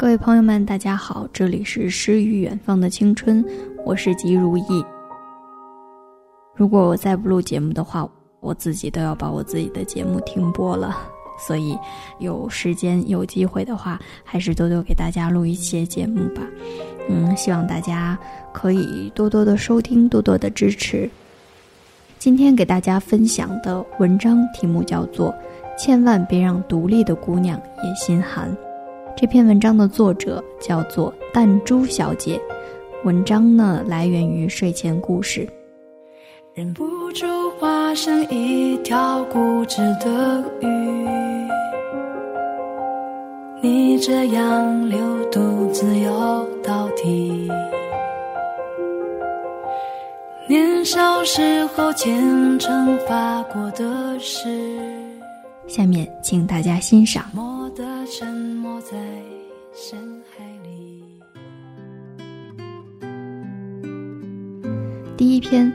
各位朋友们，大家好，这里是诗与远方的青春，我是吉如意。如果我再不录节目的话，我自己都要把我自己的节目停播了。所以有时间有机会的话，还是多多给大家录一些节目吧。嗯，希望大家可以多多的收听，多多的支持。今天给大家分享的文章题目叫做《千万别让独立的姑娘也心寒》。这篇文章的作者叫做弹珠小姐，文章呢来源于睡前故事。忍不住化身一条固执的鱼，你这样流独自游到底。年少时候虔诚发过的誓，下面请大家欣赏。沉默在深海里。第一篇，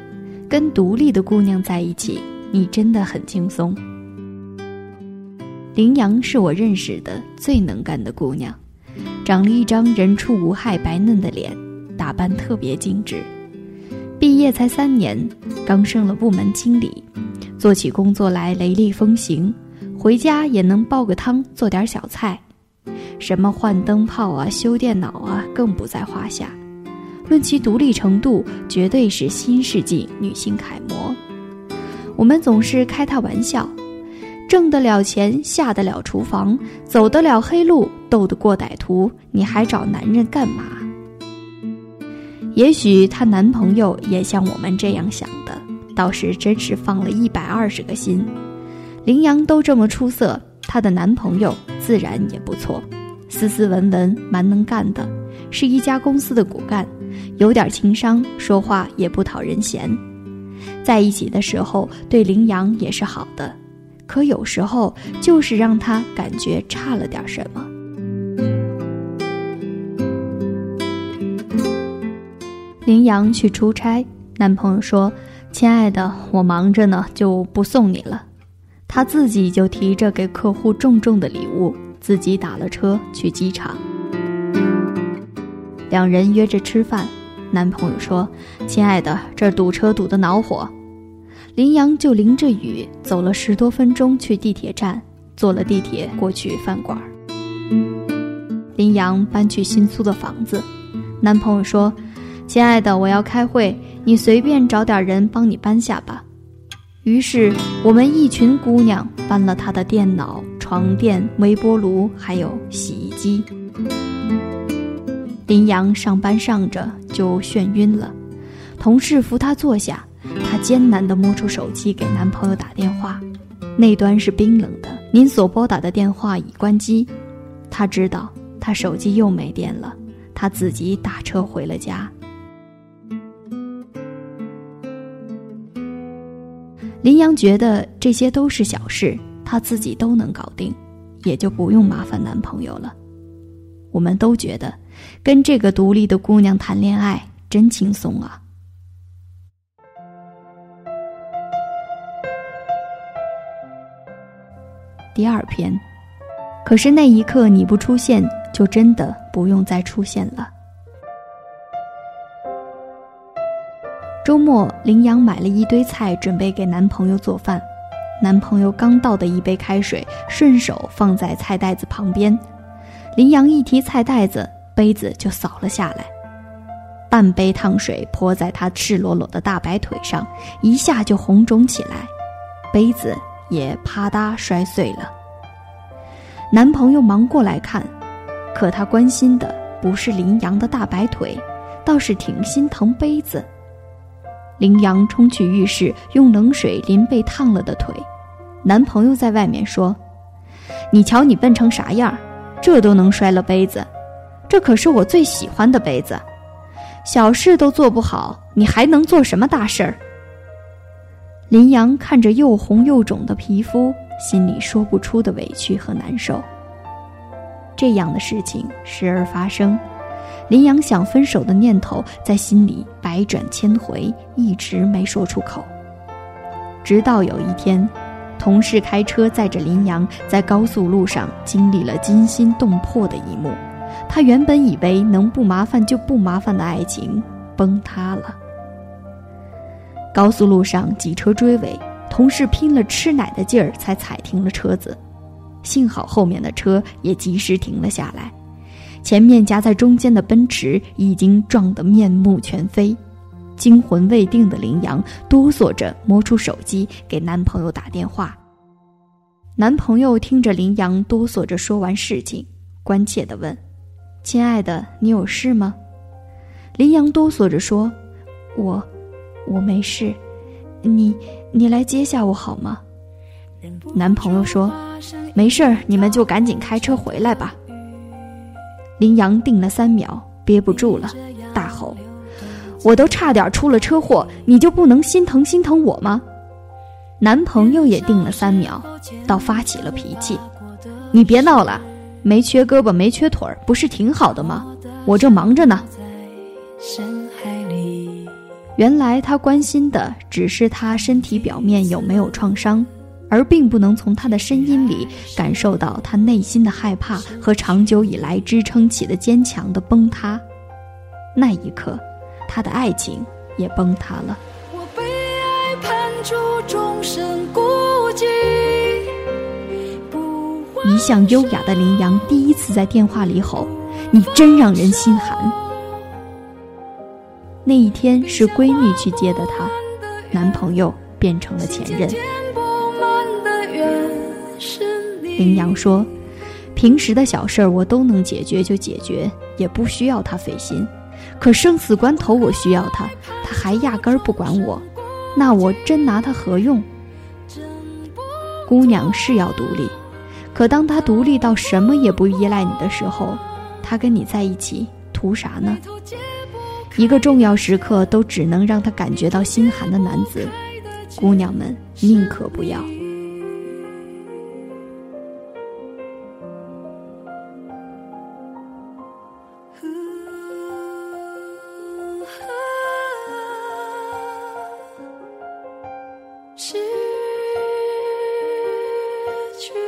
跟独立的姑娘在一起，你真的很轻松。羚羊是我认识的最能干的姑娘，长了一张人畜无害、白嫩的脸，打扮特别精致。毕业才三年，刚升了部门经理，做起工作来雷厉风行。回家也能煲个汤，做点小菜，什么换灯泡啊、修电脑啊，更不在话下。论其独立程度，绝对是新世纪女性楷模。我们总是开她玩笑：挣得了钱，下得了厨房，走得了黑路，斗得过歹徒，你还找男人干嘛？也许她男朋友也像我们这样想的，倒是真是放了一百二十个心。羚羊都这么出色，她的男朋友自然也不错，斯斯文文，蛮能干的，是一家公司的骨干，有点情商，说话也不讨人嫌。在一起的时候，对羚羊也是好的，可有时候就是让他感觉差了点什么。羚羊去出差，男朋友说：“亲爱的，我忙着呢，就不送你了。”他自己就提着给客户重重的礼物，自己打了车去机场。两人约着吃饭，男朋友说：“亲爱的，这堵车堵得恼火。”林阳就淋着雨走了十多分钟去地铁站，坐了地铁过去饭馆。林阳搬去新租的房子，男朋友说：“亲爱的，我要开会，你随便找点人帮你搬下吧。”于是，我们一群姑娘搬了他的电脑、床垫、微波炉，还有洗衣机。林阳上班上着就眩晕了，同事扶他坐下，她艰难地摸出手机给男朋友打电话，那端是冰冷的“您所拨打的电话已关机”。他知道他手机又没电了，他自己打车回了家。林阳觉得这些都是小事，她自己都能搞定，也就不用麻烦男朋友了。我们都觉得，跟这个独立的姑娘谈恋爱真轻松啊。第二篇，可是那一刻你不出现，就真的不用再出现了。周末，林羊买了一堆菜，准备给男朋友做饭。男朋友刚倒的一杯开水，顺手放在菜袋子旁边。林羊一提菜袋子，杯子就扫了下来，半杯烫水泼在他赤裸裸的大白腿上，一下就红肿起来，杯子也啪嗒摔碎了。男朋友忙过来看，可他关心的不是林羊的大白腿，倒是挺心疼杯子。羚羊冲去浴室，用冷水淋被烫了的腿。男朋友在外面说：“你瞧你笨成啥样，这都能摔了杯子，这可是我最喜欢的杯子。小事都做不好，你还能做什么大事儿？”羚羊看着又红又肿的皮肤，心里说不出的委屈和难受。这样的事情时而发生。林阳想分手的念头在心里百转千回，一直没说出口。直到有一天，同事开车载着林阳在高速路上，经历了惊心动魄的一幕：他原本以为能不麻烦就不麻烦的爱情崩塌了。高速路上几车追尾，同事拼了吃奶的劲儿才踩停了车子，幸好后面的车也及时停了下来。前面夹在中间的奔驰已经撞得面目全非，惊魂未定的林阳哆嗦着摸出手机给男朋友打电话。男朋友听着林阳哆嗦着说完事情，关切地问：“亲爱的，你有事吗？”林阳哆嗦着说：“我，我没事，你，你来接下我好吗？”男朋友说：“没事儿，你们就赶紧开车回来吧。”林阳定了三秒，憋不住了，大吼：“我都差点出了车祸，你就不能心疼心疼我吗？”男朋友也定了三秒，倒发起了脾气：“你别闹了，没缺胳膊没缺腿儿，不是挺好的吗？我正忙着呢。”原来他关心的只是他身体表面有没有创伤。而并不能从他的声音里感受到他内心的害怕和长久以来支撑起的坚强的崩塌。那一刻，他的爱情也崩塌了。我被爱判处终身孤寂一向优雅的林阳第一次在电话里吼：“你真让人心寒。”那一天是闺蜜去接的她，男朋友变成了前任。林羊说：“平时的小事儿我都能解决就解决，也不需要他费心。可生死关头我需要他，他还压根儿不管我，那我真拿他何用？”姑娘是要独立，可当她独立到什么也不依赖你的时候，他跟你在一起图啥呢？一个重要时刻都只能让他感觉到心寒的男子，姑娘们宁可不要。失去。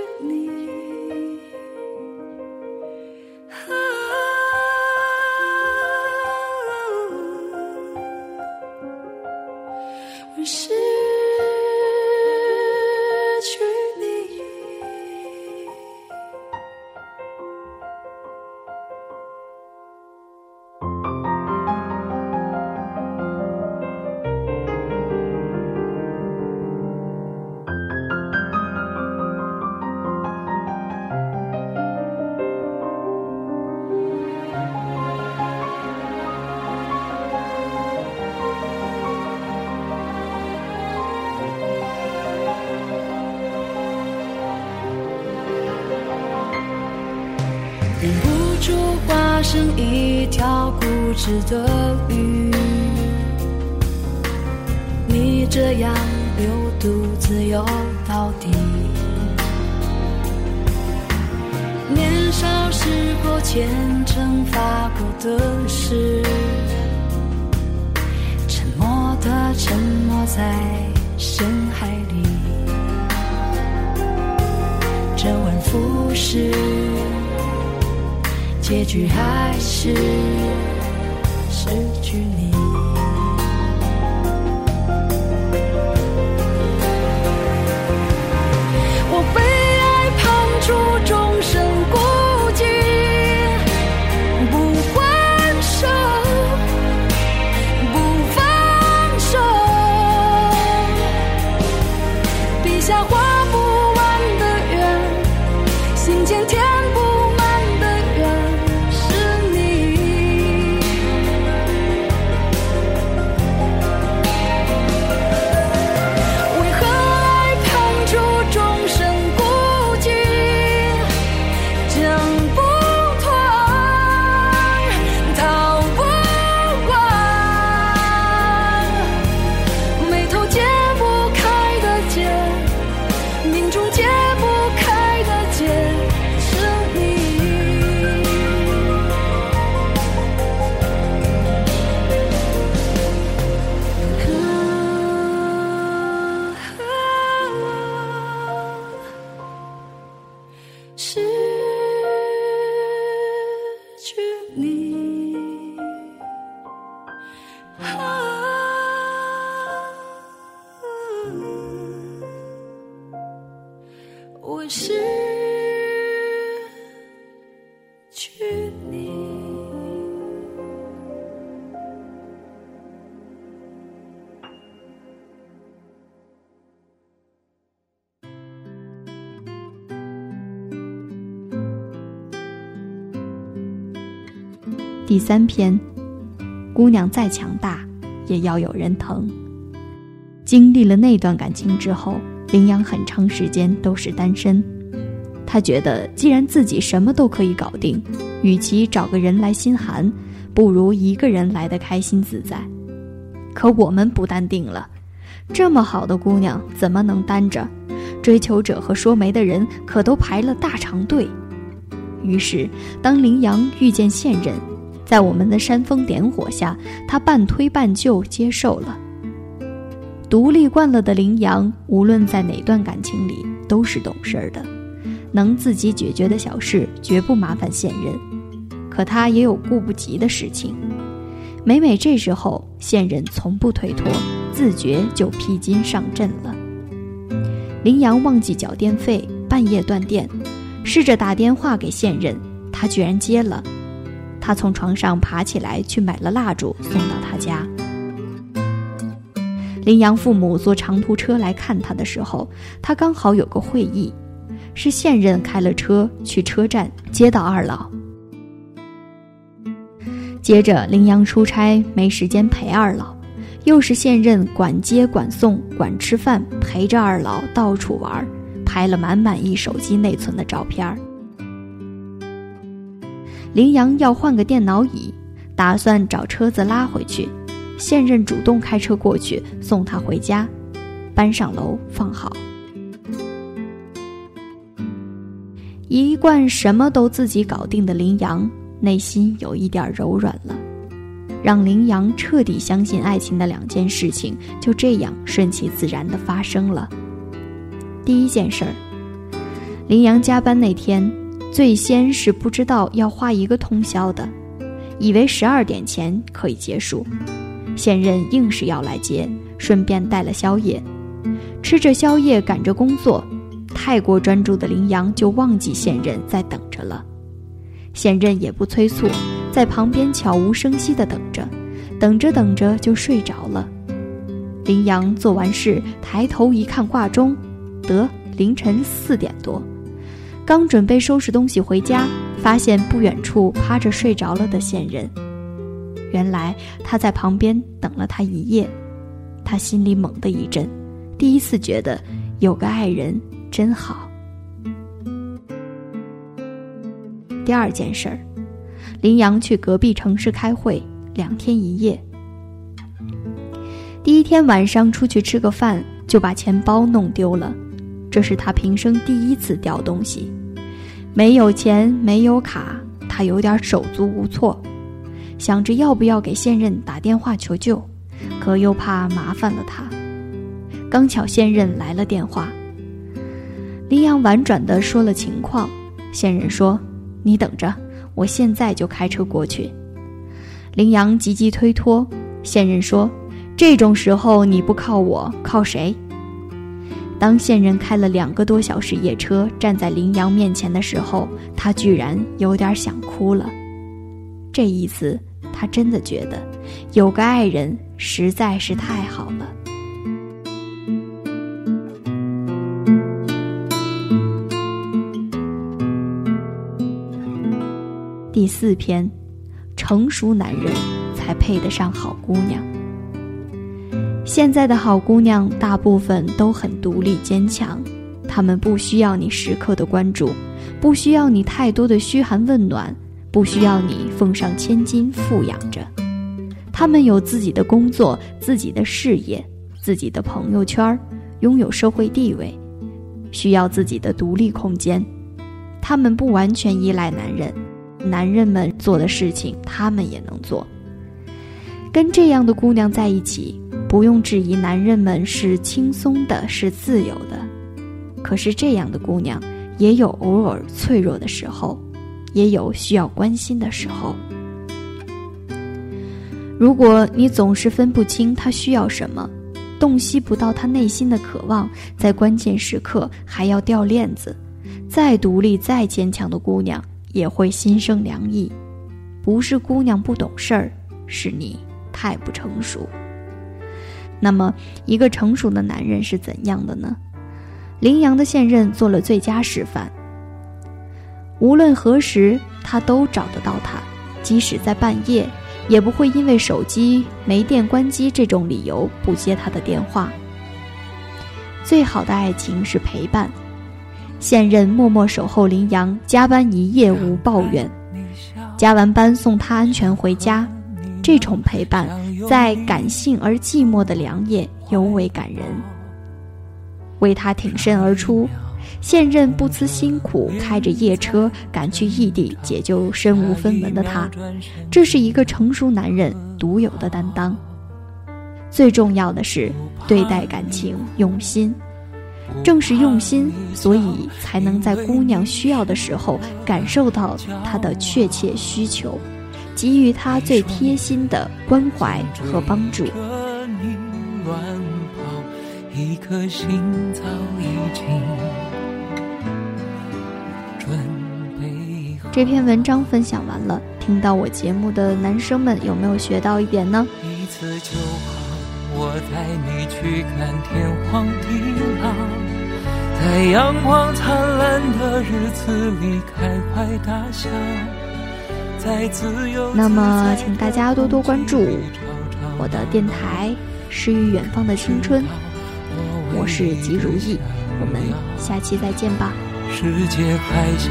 条固执的鱼，你这样留独自游到底。年少时候虔诚发过的誓，沉默的沉没在深海里，周而复始。结局还是失去你。第三篇，姑娘再强大，也要有人疼。经历了那段感情之后，林阳很长时间都是单身。他觉得，既然自己什么都可以搞定，与其找个人来心寒，不如一个人来的开心自在。可我们不淡定了，这么好的姑娘怎么能单着？追求者和说媒的人可都排了大长队。于是，当羚羊遇见现任，在我们的煽风点火下，他半推半就接受了。独立惯了的羚羊，无论在哪段感情里都是懂事儿的，能自己解决的小事绝不麻烦现任。可他也有顾不及的事情，每每这时候，现任从不推脱，自觉就披荆上阵了。羚羊忘记缴电费，半夜断电，试着打电话给现任，他居然接了。他从床上爬起来，去买了蜡烛送到他家。羚羊父母坐长途车来看他的时候，他刚好有个会议，是现任开了车去车站接到二老。接着，羚羊出差没时间陪二老，又是现任管接管送管吃饭，陪着二老到处玩，拍了满满一手机内存的照片儿。羚羊要换个电脑椅，打算找车子拉回去。现任主动开车过去送他回家，搬上楼放好。一贯什么都自己搞定的羚羊，内心有一点柔软了。让羚羊彻底相信爱情的两件事情，就这样顺其自然的发生了。第一件事儿，羚羊加班那天，最先是不知道要花一个通宵的，以为十二点前可以结束。现任硬是要来接，顺便带了宵夜，吃着宵夜赶着工作，太过专注的羚羊就忘记现任在等着了。现任也不催促，在旁边悄无声息地等着，等着等着就睡着了。羚羊做完事抬头一看挂钟，得凌晨四点多，刚准备收拾东西回家，发现不远处趴着睡着了的线人。原来他在旁边等了他一夜，他心里猛地一震，第一次觉得有个爱人真好。第二件事儿，林阳去隔壁城市开会，两天一夜。第一天晚上出去吃个饭，就把钱包弄丢了，这是他平生第一次掉东西，没有钱，没有卡，他有点手足无措。想着要不要给现任打电话求救，可又怕麻烦了他。刚巧现任来了电话，林阳婉转地说了情况。现任说：“你等着，我现在就开车过去。”林阳急急推脱。现任说：“这种时候你不靠我，靠谁？”当线人开了两个多小时夜车站在林阳面前的时候，他居然有点想哭了。这一次。他真的觉得有个爱人实在是太好了。第四篇，成熟男人才配得上好姑娘。现在的好姑娘大部分都很独立坚强，她们不需要你时刻的关注，不需要你太多的嘘寒问暖。不需要你奉上千金富养着，他们有自己的工作、自己的事业、自己的朋友圈，拥有社会地位，需要自己的独立空间。他们不完全依赖男人，男人们做的事情，他们也能做。跟这样的姑娘在一起，不用质疑男人们是轻松的，是自由的。可是这样的姑娘，也有偶尔脆弱的时候。也有需要关心的时候。如果你总是分不清他需要什么，洞悉不到他内心的渴望，在关键时刻还要掉链子，再独立再坚强的姑娘也会心生凉意。不是姑娘不懂事儿，是你太不成熟。那么，一个成熟的男人是怎样的呢？羚羊的现任做了最佳示范。无论何时，他都找得到他，即使在半夜，也不会因为手机没电关机这种理由不接他的电话。最好的爱情是陪伴，现任默默守候林阳，加班一夜无抱怨，加完班送他安全回家，这种陪伴在感性而寂寞的良夜尤为感人。为他挺身而出。现任不辞辛苦开着夜车赶去异地解救身无分文的他，这是一个成熟男人独有的担当。最重要的是对待感情用心，正是用心，所以才能在姑娘需要的时候感受到她的确切需求，给予他最贴心的关怀和帮助。一颗心早已经。这篇文章分享完了，听到我节目的男生们有没有学到一点呢？一次就好，我带你去看天荒地老，在阳光灿烂的日子里开怀大笑。那么，请大家多多关注我的电台《诗与远方的青春》，我是吉如意，我们下期再见吧。世界还小，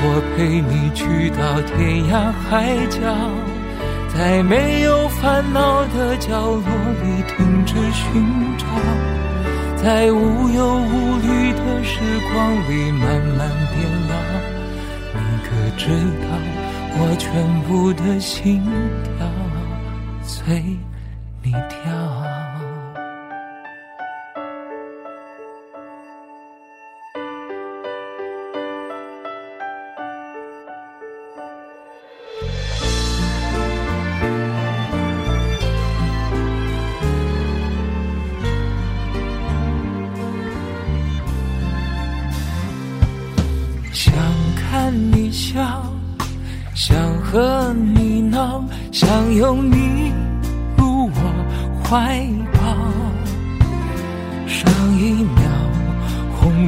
我陪你去到天涯海角，在没有烦恼的角落里停止寻找，在无忧无虑的时光里慢慢变老。你可知道，我全部的心跳随你跳。